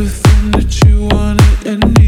everything that you wanted and